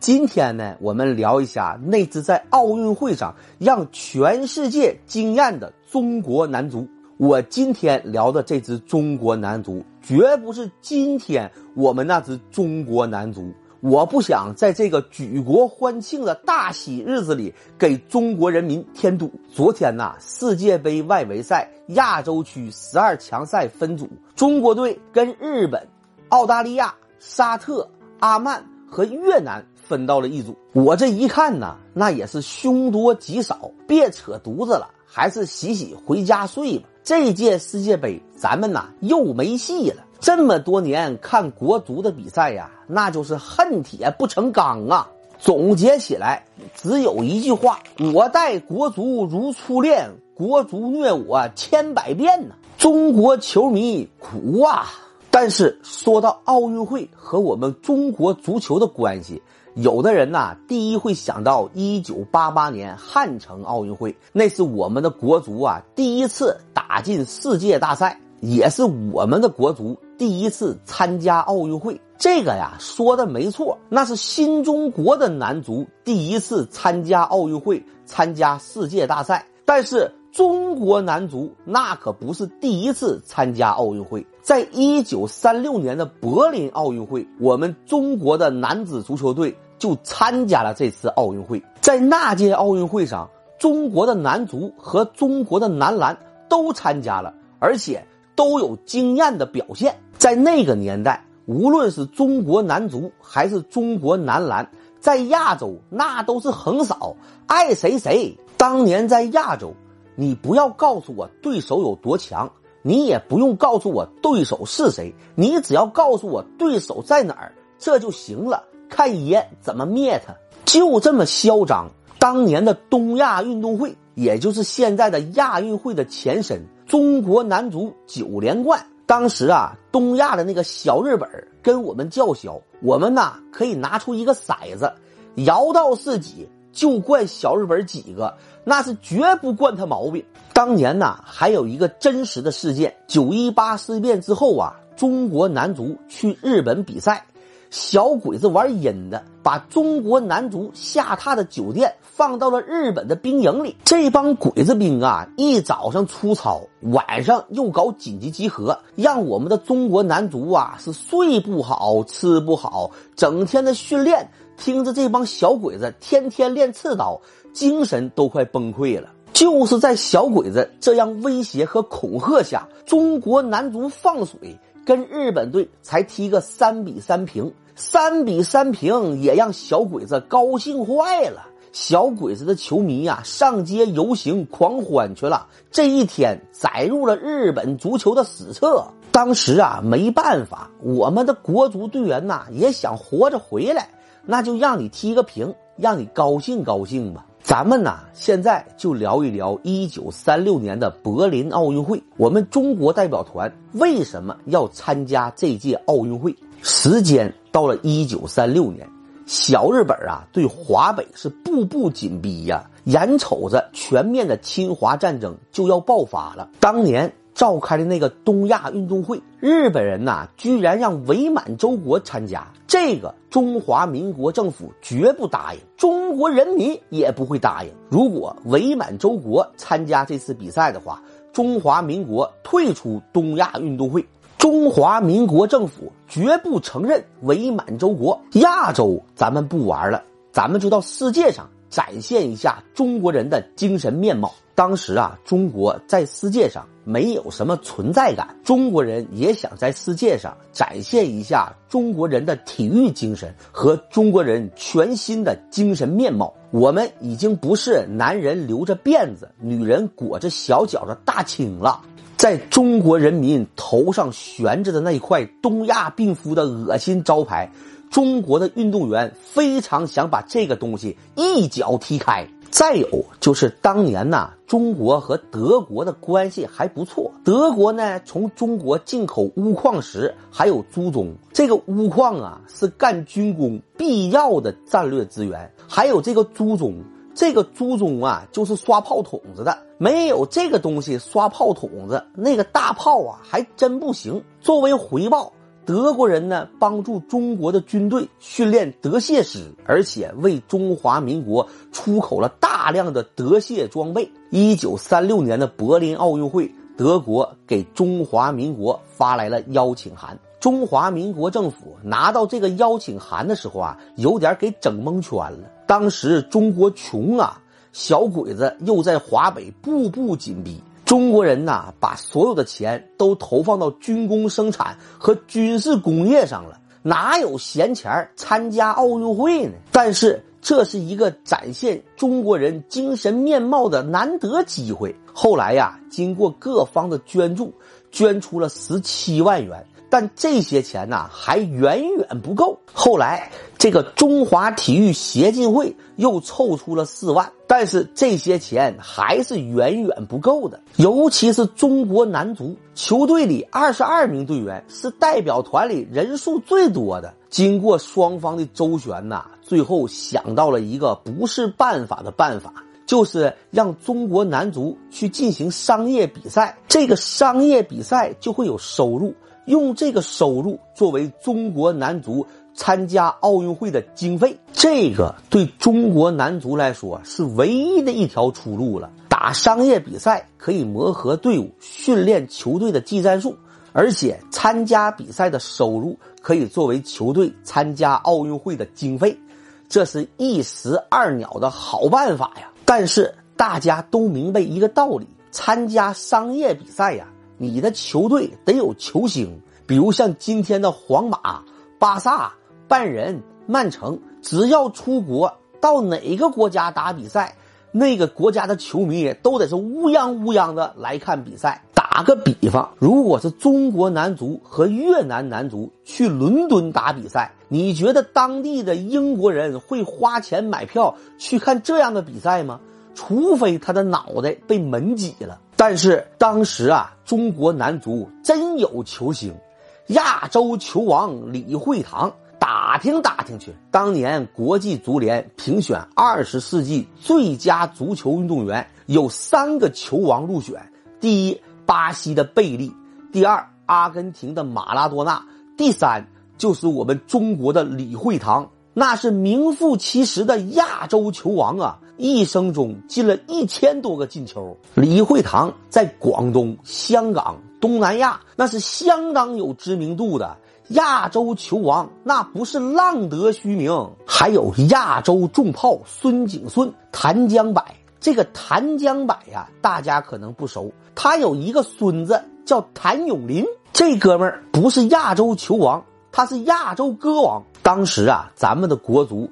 今天呢，我们聊一下那支在奥运会上让全世界惊艳的中国男足。我今天聊的这支中国男足，绝不是今天我们那支中国男足。我不想在这个举国欢庆的大喜日子里给中国人民添堵。昨天呐，世界杯外围赛亚洲区十二强赛分组，中国队跟日本、澳大利亚、沙特、阿曼和越南。分到了一组，我这一看呢，那也是凶多吉少，别扯犊子了，还是洗洗回家睡吧。这届世界杯咱们呐又没戏了。这么多年看国足的比赛呀，那就是恨铁不成钢啊。总结起来只有一句话：我待国足如初恋，国足虐我千百遍呢。中国球迷苦啊！但是说到奥运会和我们中国足球的关系。有的人呐，第一会想到一九八八年汉城奥运会，那是我们的国足啊第一次打进世界大赛，也是我们的国足第一次参加奥运会。这个呀说的没错，那是新中国的男足第一次参加奥运会，参加世界大赛。但是中国男足那可不是第一次参加奥运会。在一九三六年的柏林奥运会，我们中国的男子足球队就参加了这次奥运会。在那届奥运会上，中国的男足和中国的男篮都参加了，而且都有惊艳的表现。在那个年代，无论是中国男足还是中国男篮，在亚洲那都是横扫，爱谁谁。当年在亚洲，你不要告诉我对手有多强。你也不用告诉我对手是谁，你只要告诉我对手在哪儿，这就行了。看爷怎么灭他，就这么嚣张。当年的东亚运动会，也就是现在的亚运会的前身，中国男足九连冠。当时啊，东亚的那个小日本跟我们叫嚣，我们呐可以拿出一个骰子，摇到是几就怪小日本几个，那是绝不惯他毛病。当年呐，还有一个真实的事件：九一八事变之后啊，中国男足去日本比赛，小鬼子玩阴的，把中国男足下榻的酒店放到了日本的兵营里。这帮鬼子兵啊，一早上出操，晚上又搞紧急集合，让我们的中国男足啊是睡不好、吃不好，整天的训练，听着这帮小鬼子天天练刺刀，精神都快崩溃了。就是在小鬼子这样威胁和恐吓下，中国男足放水跟日本队才踢个三比三平，三比三平也让小鬼子高兴坏了。小鬼子的球迷呀，上街游行狂欢去了。这一天载入了日本足球的史册。当时啊，没办法，我们的国足队员呐也想活着回来，那就让你踢个平，让你高兴高兴吧。咱们呢，现在就聊一聊一九三六年的柏林奥运会。我们中国代表团为什么要参加这届奥运会？时间到了一九三六年，小日本啊对华北是步步紧逼呀，眼瞅着全面的侵华战争就要爆发了。当年。召开的那个东亚运动会，日本人呐居然让伪满洲国参加，这个中华民国政府绝不答应，中国人民也不会答应。如果伪满洲国参加这次比赛的话，中华民国退出东亚运动会，中华民国政府绝不承认伪满洲国。亚洲咱们不玩了，咱们就到世界上展现一下中国人的精神面貌。当时啊，中国在世界上没有什么存在感，中国人也想在世界上展现一下中国人的体育精神和中国人全新的精神面貌。我们已经不是男人留着辫子、女人裹着小脚的大清了，在中国人民头上悬着的那一块东亚病夫的恶心招牌，中国的运动员非常想把这个东西一脚踢开。再有就是当年呐，中国和德国的关系还不错。德国呢，从中国进口钨矿石，还有铢种。这个钨矿啊，是干军工必要的战略资源。还有这个铢种，这个铢种啊，就是刷炮筒子的。没有这个东西刷炮筒子，那个大炮啊，还真不行。作为回报。德国人呢帮助中国的军队训练德械师，而且为中华民国出口了大量的德械装备。一九三六年的柏林奥运会，德国给中华民国发来了邀请函。中华民国政府拿到这个邀请函的时候啊，有点给整蒙圈了。当时中国穷啊，小鬼子又在华北步步紧逼。中国人呐，把所有的钱都投放到军工生产和军事工业上了，哪有闲钱参加奥运会呢？但是这是一个展现中国人精神面貌的难得机会。后来呀，经过各方的捐助，捐出了十七万元。但这些钱呐还远远不够。后来，这个中华体育协进会又凑出了四万，但是这些钱还是远远不够的。尤其是中国男足球队里二十二名队员是代表团里人数最多的。经过双方的周旋呐，最后想到了一个不是办法的办法，就是让中国男足去进行商业比赛，这个商业比赛就会有收入。用这个收入作为中国男足参加奥运会的经费，这个对中国男足来说是唯一的一条出路了。打商业比赛可以磨合队伍，训练球队的技战术，而且参加比赛的收入可以作为球队参加奥运会的经费，这是一石二鸟的好办法呀。但是大家都明白一个道理：参加商业比赛呀。你的球队得有球星，比如像今天的皇马、巴萨、拜仁、曼城，只要出国到哪个国家打比赛，那个国家的球迷都得是乌泱乌泱的来看比赛。打个比方，如果是中国男足和越南男足去伦敦打比赛，你觉得当地的英国人会花钱买票去看这样的比赛吗？除非他的脑袋被门挤了。但是当时啊，中国男足真有球星，亚洲球王李惠堂。打听打听去，当年国际足联评选二十世纪最佳足球运动员，有三个球王入选：第一，巴西的贝利；第二，阿根廷的马拉多纳；第三，就是我们中国的李惠堂。那是名副其实的亚洲球王啊！一生中进了一千多个进球。李惠堂在广东、香港、东南亚那是相当有知名度的亚洲球王，那不是浪得虚名。还有亚洲重炮孙景顺、谭江柏。这个谭江柏呀，大家可能不熟，他有一个孙子叫谭咏麟。这哥们儿不是亚洲球王，他是亚洲歌王。当时啊，咱们的国足